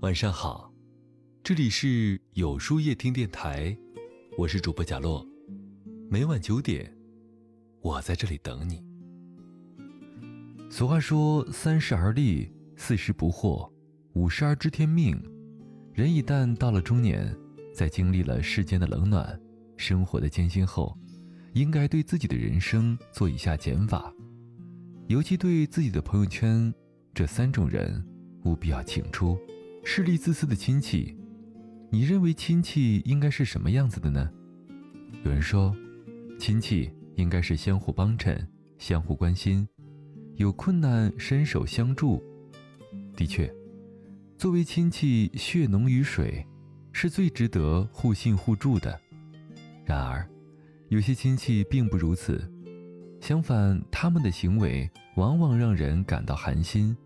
晚上好，这里是有书夜听电台，我是主播贾洛，每晚九点，我在这里等你。俗话说：“三十而立，四十不惑，五十而知天命。”人一旦到了中年，在经历了世间的冷暖、生活的艰辛后，应该对自己的人生做一下减法，尤其对自己的朋友圈。这三种人，务必要请出。势利自私的亲戚，你认为亲戚应该是什么样子的呢？有人说，亲戚应该是相互帮衬、相互关心，有困难伸手相助。的确，作为亲戚，血浓于水，是最值得互信互助的。然而，有些亲戚并不如此，相反，他们的行为往往让人感到寒心。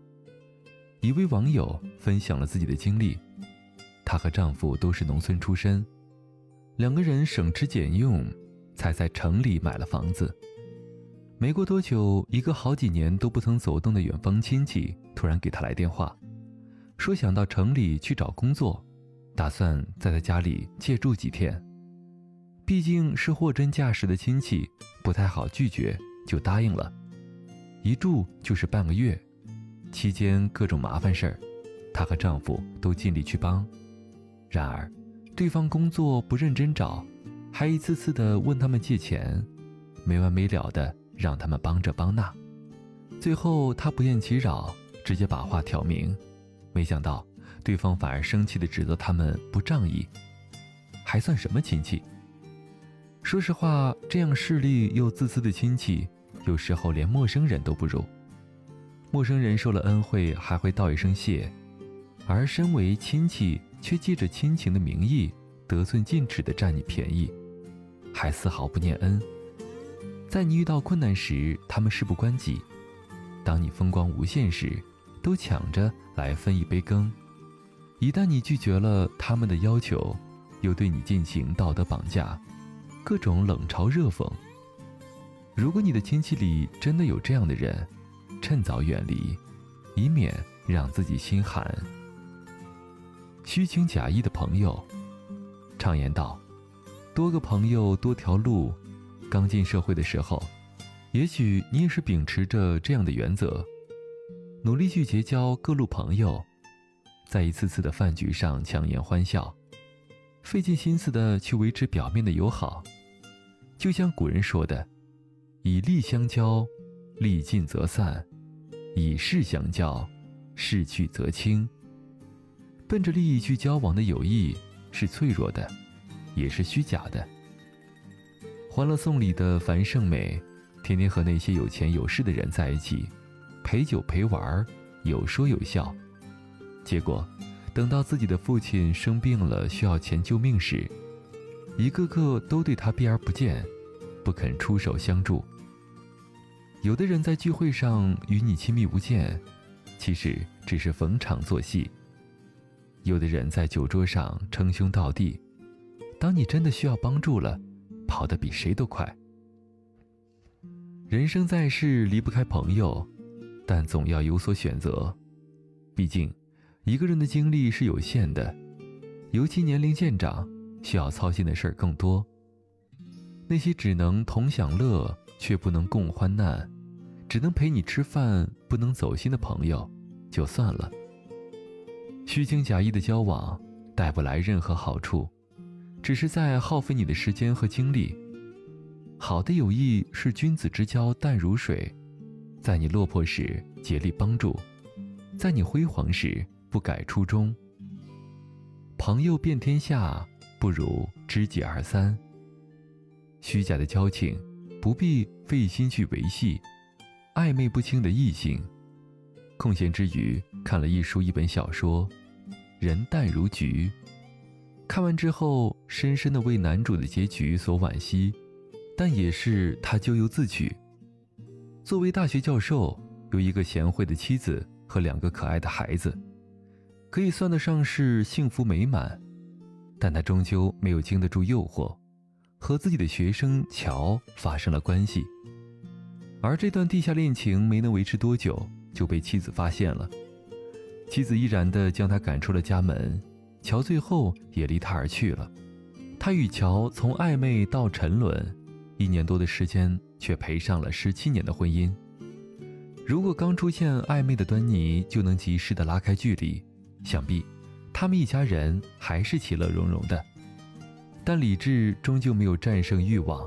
一位网友分享了自己的经历，她和丈夫都是农村出身，两个人省吃俭用，才在城里买了房子。没过多久，一个好几年都不曾走动的远方亲戚突然给她来电话，说想到城里去找工作，打算在她家里借住几天。毕竟是货真价实的亲戚，不太好拒绝，就答应了。一住就是半个月。期间各种麻烦事儿，她和丈夫都尽力去帮。然而，对方工作不认真找，还一次次的问他们借钱，没完没了的让他们帮这帮那。最后，她不厌其扰，直接把话挑明。没想到，对方反而生气的指责他们不仗义，还算什么亲戚？说实话，这样势利又自私的亲戚，有时候连陌生人都不如。陌生人受了恩惠还会道一声谢，而身为亲戚却借着亲情的名义得寸进尺的占你便宜，还丝毫不念恩。在你遇到困难时，他们事不关己；当你风光无限时，都抢着来分一杯羹。一旦你拒绝了他们的要求，又对你进行道德绑架，各种冷嘲热讽。如果你的亲戚里真的有这样的人，趁早远离，以免让自己心寒。虚情假意的朋友，常言道：“多个朋友多条路。”刚进社会的时候，也许你也是秉持着这样的原则，努力去结交各路朋友，在一次次的饭局上强颜欢笑，费尽心思的去维持表面的友好。就像古人说的：“以利相交，利尽则散。”以势相交，势去则清。奔着利益去交往的友谊是脆弱的，也是虚假的。《欢乐颂》里的樊胜美，天天和那些有钱有势的人在一起，陪酒陪玩，有说有笑。结果，等到自己的父亲生病了，需要钱救命时，一个个都对他避而不见，不肯出手相助。有的人在聚会上与你亲密无间，其实只是逢场作戏；有的人在酒桌上称兄道弟，当你真的需要帮助了，跑得比谁都快。人生在世离不开朋友，但总要有所选择。毕竟，一个人的精力是有限的，尤其年龄渐长，需要操心的事儿更多。那些只能同享乐却不能共患难。只能陪你吃饭，不能走心的朋友，就算了。虚情假意的交往带不来任何好处，只是在耗费你的时间和精力。好的友谊是君子之交淡如水，在你落魄时竭力帮助，在你辉煌时不改初衷。朋友遍天下，不如知己二三。虚假的交情，不必费心去维系。暧昧不清的异性，空闲之余看了一书一本小说，人淡如菊。看完之后，深深的为男主的结局所惋惜，但也是他咎由自取。作为大学教授，有一个贤惠的妻子和两个可爱的孩子，可以算得上是幸福美满。但他终究没有经得住诱惑，和自己的学生乔发生了关系。而这段地下恋情没能维持多久，就被妻子发现了。妻子毅然的将他赶出了家门，乔最后也离他而去了。他与乔从暧昧到沉沦，一年多的时间，却赔上了十七年的婚姻。如果刚出现暧昧的端倪就能及时的拉开距离，想必他们一家人还是其乐融融的。但理智终究没有战胜欲望，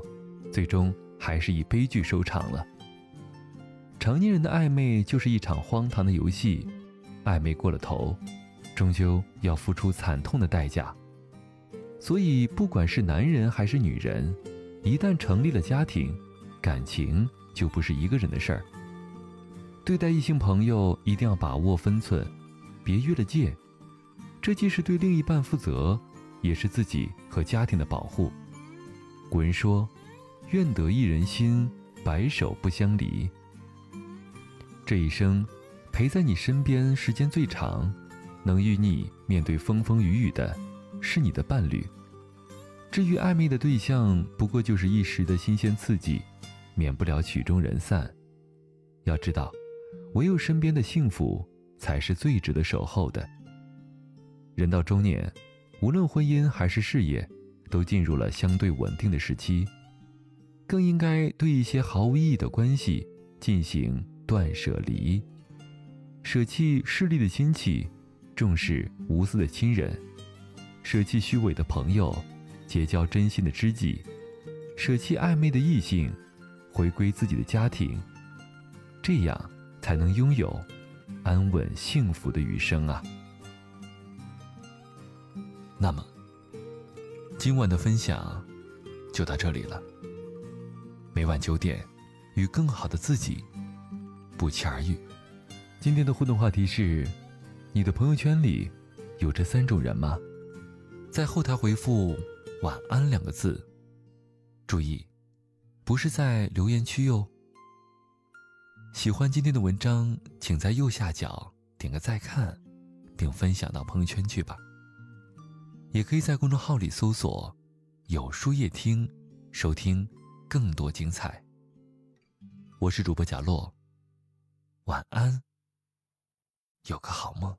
最终还是以悲剧收场了。成年人的暧昧就是一场荒唐的游戏，暧昧过了头，终究要付出惨痛的代价。所以，不管是男人还是女人，一旦成立了家庭，感情就不是一个人的事儿。对待异性朋友，一定要把握分寸，别越了界。这既是对另一半负责，也是自己和家庭的保护。古人说：“愿得一人心，白首不相离。”这一生，陪在你身边时间最长，能与你面对风风雨雨的。是你的伴侣。至于暧昧的对象，不过就是一时的新鲜刺激，免不了曲终人散。要知道，唯有身边的幸福才是最值得守候的。人到中年，无论婚姻还是事业，都进入了相对稳定的时期，更应该对一些毫无意义的关系进行断舍离，舍弃势利的亲戚，重视无私的亲人。舍弃虚伪的朋友，结交真心的知己；舍弃暧昧的异性，回归自己的家庭，这样才能拥有安稳幸福的余生啊！那么，今晚的分享就到这里了。每晚九点，与更好的自己不期而遇。今天的互动话题是：你的朋友圈里有这三种人吗？在后台回复“晚安”两个字，注意，不是在留言区哟。喜欢今天的文章，请在右下角点个再看，并分享到朋友圈去吧。也可以在公众号里搜索“有书夜听”，收听更多精彩。我是主播贾洛，晚安，有个好梦。